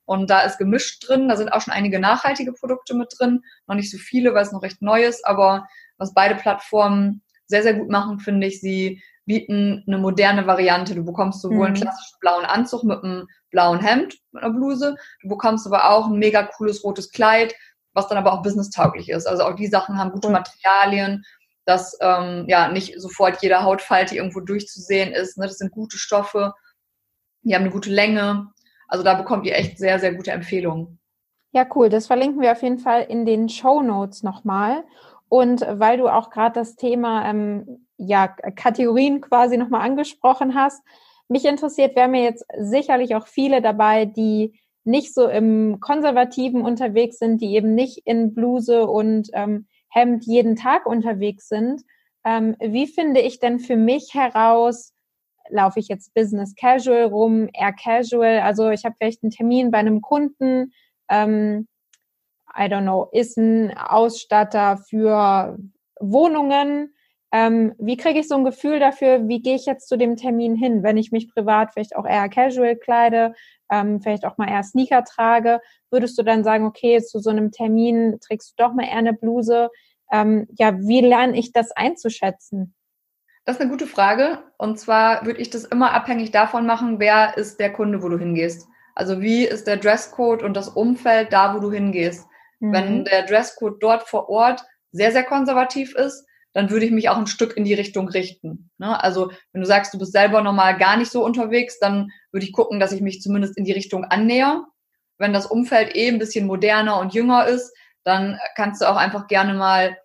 Und da ist gemischt drin. Da sind auch schon einige nachhaltige Produkte mit drin. Noch nicht so viele, weil es noch recht neu ist. Aber was beide Plattformen sehr, sehr gut machen, finde ich, sie bieten eine moderne Variante. Du bekommst sowohl einen
Mhm.
klassischen blauen Anzug mit einem blauen Hemd, mit einer Bluse. Du bekommst aber auch ein mega cooles rotes Kleid, was dann aber auch businesstauglich ist. Also auch die Sachen haben gute. Materialien, dass ähm, ja nicht sofort jede Hautfalte irgendwo durchzusehen ist. Ne? Das sind gute Stoffe, die haben eine gute Länge. Also da bekommt ihr echt sehr, sehr gute Empfehlungen.
Ja, cool. Das verlinken wir auf jeden Fall in den Show Notes nochmal. Und weil du auch gerade das Thema ähm, ja, Kategorien quasi nochmal angesprochen hast, mich interessiert, haben ja jetzt sicherlich auch viele dabei, die nicht so im Konservativen unterwegs sind, die eben nicht in Bluse und ähm, Hemd jeden Tag unterwegs sind. Ähm, wie finde ich denn für mich heraus, laufe ich jetzt Business Casual rum, eher Casual? Also ich habe vielleicht einen Termin bei einem Kunden, ähm, I don't know, ist ein Ausstatter für Wohnungen. Ähm, wie kriege ich so ein Gefühl dafür, wie gehe ich jetzt zu dem Termin hin, wenn ich mich privat vielleicht auch eher casual kleide, ähm, vielleicht auch mal eher Sneaker trage? Würdest du dann sagen, okay, zu so einem Termin trägst du doch mal eher eine Bluse? Ähm, ja, wie lerne ich das einzuschätzen?
Das ist eine gute Frage. Und zwar würde ich das immer abhängig davon machen, wer ist der Kunde, wo du hingehst. Also wie ist der Dresscode und das Umfeld da, wo du hingehst. Wenn
Mhm.
der Dresscode dort vor Ort sehr, sehr konservativ ist, dann würde ich mich auch ein Stück in die Richtung richten. Ne? Also wenn du sagst, du bist selber normal gar nicht so unterwegs, dann würde ich gucken, dass ich mich zumindest in die Richtung annäher. Wenn das Umfeld eh ein bisschen moderner und jünger ist, dann kannst du auch einfach gerne mal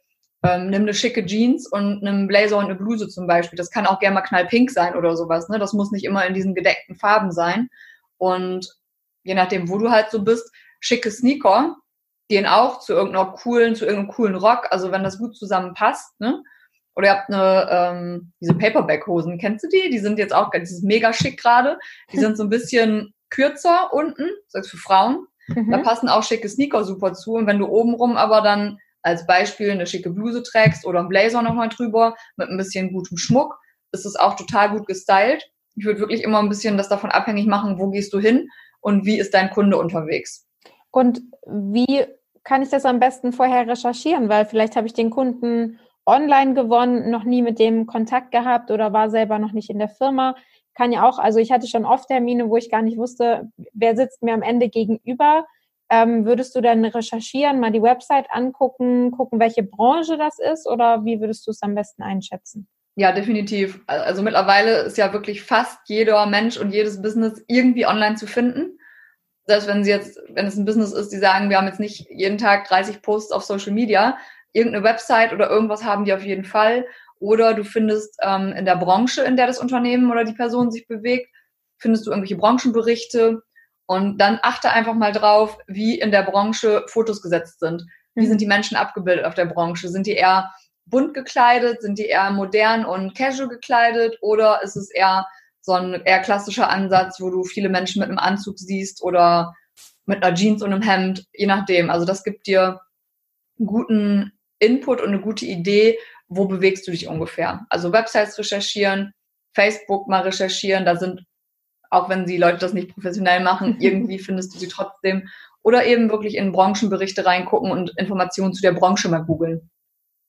ähm, nimm eine schicke Jeans und einen Blazer und eine Bluse zum Beispiel. Das kann auch gerne mal knallpink sein oder sowas. Ne? Das muss nicht immer in diesen gedeckten Farben sein. Und je nachdem, wo du halt so bist, schicke Sneaker gehen auch zu irgendeiner coolen, zu irgendeinem coolen Rock. Also wenn das gut zusammenpasst, ne? Oder ihr habt eine, ähm, diese Paperback-Hosen, kennst du die? Die sind jetzt auch, ist mega schick gerade. Die sind so ein bisschen kürzer unten, das ist für Frauen. Da
Mhm.
passen auch schicke Sneaker super zu. Und wenn du obenrum aber dann als Beispiel eine schicke Bluse trägst oder einen Blazer nochmal drüber mit ein bisschen gutem Schmuck, ist es auch total gut gestylt. Ich würde wirklich immer ein bisschen das davon abhängig machen, wo gehst du hin und wie ist dein Kunde unterwegs.
Und wie kann ich das am besten vorher recherchieren? Weil vielleicht habe ich den Kunden online gewonnen, noch nie mit dem Kontakt gehabt oder war selber noch nicht in der Firma. Kann ja auch, also ich hatte schon oft Termine, wo ich gar nicht wusste, wer sitzt mir am Ende gegenüber. Ähm, würdest du dann recherchieren, mal die Website angucken, gucken, welche Branche das ist oder wie würdest du es am besten einschätzen?
Ja, definitiv. Also mittlerweile ist ja wirklich fast jeder Mensch und jedes Business irgendwie online zu finden. Selbst wenn sie jetzt, wenn es ein Business ist, die sagen, wir haben jetzt nicht jeden Tag 30 Posts auf Social Media, irgendeine Website oder irgendwas haben die auf jeden Fall. Oder du findest ähm, in der Branche, in der das Unternehmen oder die Person sich bewegt, findest du irgendwelche Branchenberichte und dann achte einfach mal drauf, wie in der Branche Fotos gesetzt sind. Wie sind die Menschen abgebildet auf der Branche? Sind die eher bunt gekleidet? Sind die eher modern und casual gekleidet? Oder ist es eher so ein eher klassischer Ansatz, wo du viele Menschen mit einem Anzug siehst oder mit einer Jeans und einem Hemd, je nachdem. Also das gibt dir einen guten Input und eine gute Idee, wo bewegst du dich ungefähr. Also Websites recherchieren, Facebook mal recherchieren, da sind, auch wenn die Leute das nicht professionell machen, irgendwie findest du sie trotzdem. oder eben wirklich in Branchenberichte reingucken und Informationen zu der Branche mal googeln.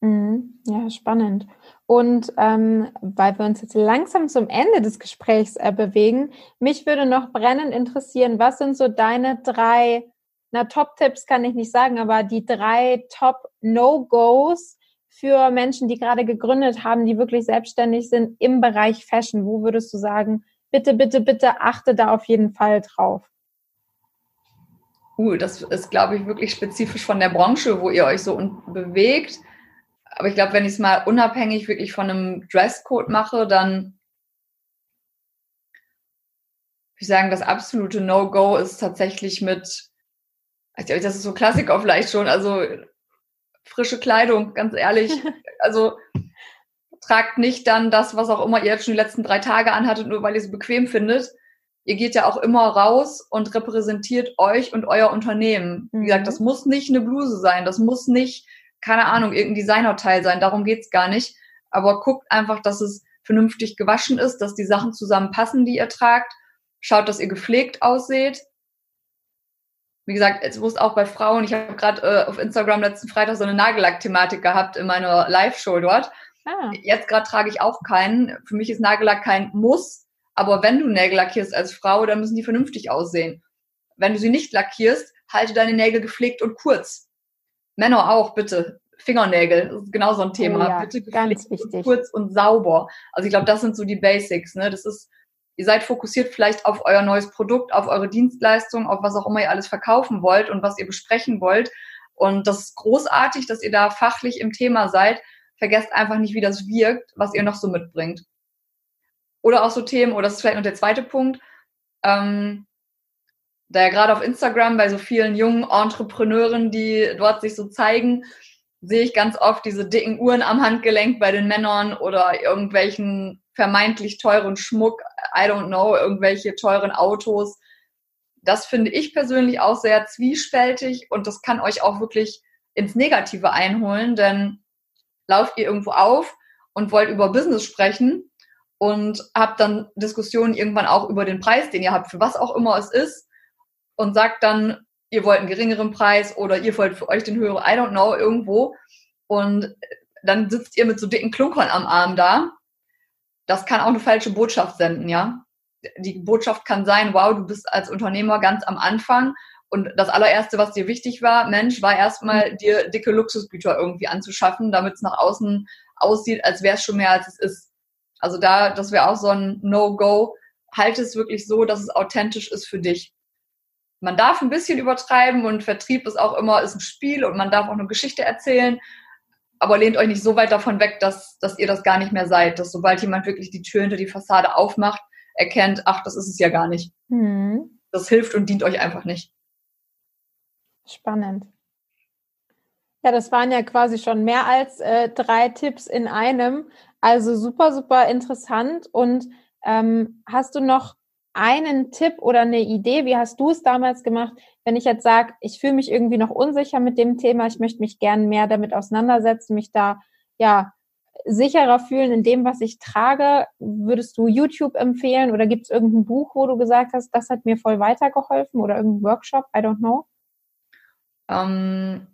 Mhm. Ja, spannend. Und ähm, weil wir uns jetzt langsam zum Ende des Gesprächs äh, bewegen, mich würde noch brennend interessieren, was sind so deine drei, na Top-Tipps kann ich nicht sagen, aber die drei Top-No-Gos für Menschen, die gerade gegründet haben, die wirklich selbstständig sind im Bereich Fashion? Wo würdest du sagen, bitte, bitte, bitte achte da auf jeden Fall drauf?
Uh, das ist, glaube ich, wirklich spezifisch von der Branche, wo ihr euch so bewegt. Aber ich glaube, wenn ich es mal unabhängig wirklich von einem Dresscode mache, dann würde ich sagen, das absolute No-Go ist tatsächlich mit, das ist so Klassiker vielleicht schon, also frische Kleidung, ganz ehrlich. Also tragt nicht dann das, was auch immer ihr jetzt schon die letzten drei Tage anhattet, nur weil ihr es bequem findet, ihr geht ja auch immer raus und repräsentiert euch und euer Unternehmen. Mhm. Wie gesagt, das muss nicht eine Bluse sein, das muss nicht, keine Ahnung, irgendein Designerteil sein, darum geht's gar nicht. Aber guckt einfach, dass es vernünftig gewaschen ist, dass die Sachen zusammenpassen, die ihr tragt. Schaut, dass ihr gepflegt ausseht. Wie gesagt, es muss auch bei Frauen, ich habe gerade äh, auf Instagram letzten Freitag so eine Nagellack-Thematik gehabt in meiner Live-Show dort. Ah. Jetzt gerade trage ich auch keinen. Für mich ist Nagellack kein Muss, aber wenn du Nägel lackierst als Frau, dann müssen die vernünftig aussehen. Wenn du sie nicht lackierst, halte deine Nägel gepflegt und kurz. Männer auch, bitte. Fingernägel, das ist genau so ein Thema.
Oh ja,
bitte
gepflegt und
kurz und sauber. Also ich glaube, das sind so die Basics. Ne? Das ist, ihr seid fokussiert vielleicht auf euer neues Produkt, auf eure Dienstleistung, auf was auch immer ihr alles verkaufen wollt und was ihr besprechen wollt. Und das ist großartig, dass ihr da fachlich im Thema seid. Vergesst einfach nicht, wie das wirkt, was ihr noch so mitbringt. Oder auch so Themen, oder das ist vielleicht noch der zweite Punkt, ähm, da ja gerade auf Instagram bei so vielen jungen Entrepreneuren, die dort sich so zeigen, sehe ich ganz oft diese dicken Uhren am Handgelenk bei den Männern oder irgendwelchen vermeintlich teuren Schmuck, I don't know, irgendwelche teuren Autos. Das finde ich persönlich auch sehr zwiespältig und das kann euch auch wirklich ins Negative einholen, denn lauft ihr irgendwo auf und wollt über Business sprechen und habt dann Diskussionen irgendwann auch über den Preis, den ihr habt, für was auch immer es ist und sagt dann, ihr wollt einen geringeren Preis oder ihr wollt für euch den höheren, I don't know, irgendwo und dann sitzt ihr mit so dicken Klunkern am Arm da. Das kann auch eine falsche Botschaft senden, ja. Die Botschaft kann sein, wow, du bist als Unternehmer ganz am Anfang und das allererste, was dir wichtig war, Mensch, war erstmal mhm. dir dicke Luxusgüter irgendwie anzuschaffen, damit es nach außen aussieht, als wäre es schon mehr als es ist. Also da, das wäre auch so ein No-Go. Halte es wirklich so, dass es authentisch ist für dich. Man darf ein bisschen übertreiben und Vertrieb ist auch immer ist ein Spiel und man darf auch eine Geschichte erzählen, aber lehnt euch nicht so weit davon weg, dass, dass ihr das gar nicht mehr seid. Dass sobald jemand wirklich die Tür hinter die Fassade aufmacht, erkennt, ach, das ist es ja gar nicht. Mhm. Das hilft und dient euch einfach nicht.
Spannend. Ja, das waren ja quasi schon mehr als äh, drei Tipps in einem. Also super, super interessant. Und ähm, hast du noch einen Tipp oder eine Idee? Wie hast du es damals gemacht? Wenn ich jetzt sage, ich fühle mich irgendwie noch unsicher mit dem Thema, ich möchte mich gern mehr damit auseinandersetzen, mich da ja sicherer fühlen in dem, was ich trage, würdest du YouTube empfehlen oder gibt es irgendein Buch, wo du gesagt hast, das hat mir voll weitergeholfen oder irgendein Workshop? I don't know.
Ähm,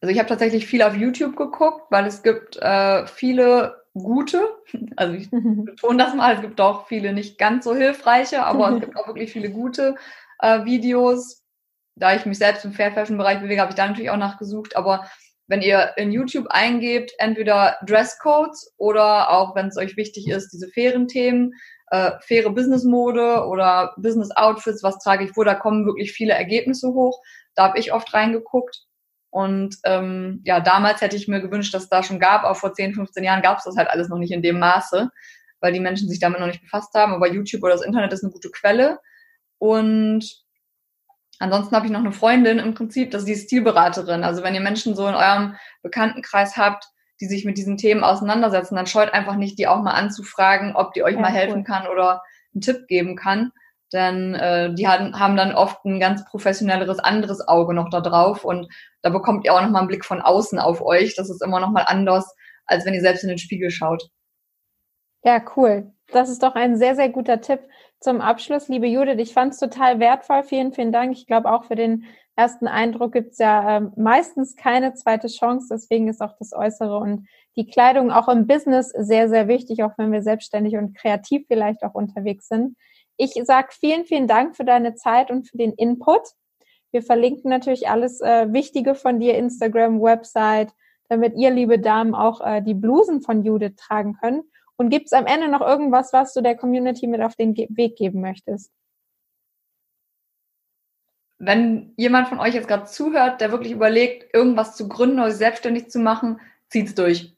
Also ich habe tatsächlich viel auf YouTube geguckt, weil es gibt äh, viele gute, also ich betone das mal, es gibt auch viele nicht ganz so hilfreiche, aber es gibt auch wirklich viele gute äh, Videos. Da ich mich selbst im Fair Fashion Bereich bewege, habe ich da natürlich auch nachgesucht, aber wenn ihr in YouTube eingebt, entweder Dresscodes oder auch, wenn es euch wichtig ist, diese fairen Themen, äh, faire Businessmode oder Business Outfits, was trage ich wo, da kommen wirklich viele Ergebnisse hoch. Da habe ich oft reingeguckt. Und ähm, ja, damals hätte ich mir gewünscht, dass es da schon gab, auch vor 10, 15 Jahren gab es das halt alles noch nicht in dem Maße, weil die Menschen sich damit noch nicht befasst haben. Aber YouTube oder das Internet ist eine gute Quelle. Und ansonsten habe ich noch eine Freundin im Prinzip, das ist die Stilberaterin. Also wenn ihr Menschen so in eurem Bekanntenkreis habt, die sich mit diesen Themen auseinandersetzen, dann scheut einfach nicht, die auch mal anzufragen, ob die euch ja, mal helfen cool. kann oder einen Tipp geben kann. Denn äh, die haben, haben dann oft ein ganz professionelleres anderes Auge noch da drauf und da bekommt ihr auch nochmal einen Blick von außen auf euch. Das ist immer nochmal anders, als wenn ihr selbst in den Spiegel schaut.
Ja, cool. Das ist doch ein sehr, sehr guter Tipp. zum Abschluss, liebe Judith, ich fand es total wertvoll. Vielen, vielen Dank. Ich glaube auch für den ersten Eindruck gibt es ja äh, meistens keine zweite Chance. Deswegen ist auch das Äußere und die Kleidung auch im Business sehr, sehr wichtig, auch wenn wir selbstständig und kreativ vielleicht auch unterwegs sind. Ich sage vielen, vielen Dank für deine Zeit und für den Input. Wir verlinken natürlich alles äh, Wichtige von dir, Instagram, Website, damit ihr, liebe Damen, auch äh, die Blusen von Judith tragen könnt. Und gibt es am Ende noch irgendwas, was du der Community mit auf den Ge Weg geben möchtest?
Wenn jemand von euch jetzt gerade zuhört, der wirklich überlegt, irgendwas zu gründen oder selbstständig zu machen, zieht's durch.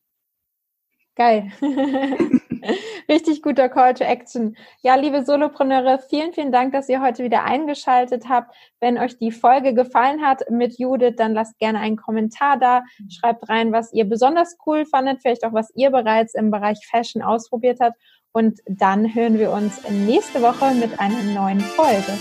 Geil. Richtig guter Call to Action. Ja, liebe Solopreneure, vielen, vielen Dank, dass ihr heute wieder eingeschaltet habt. Wenn euch die Folge gefallen hat mit Judith, dann lasst gerne einen Kommentar da. Schreibt rein, was ihr besonders cool fandet, vielleicht auch, was ihr bereits im Bereich Fashion ausprobiert habt. Und dann hören wir uns nächste Woche mit einer neuen Folge.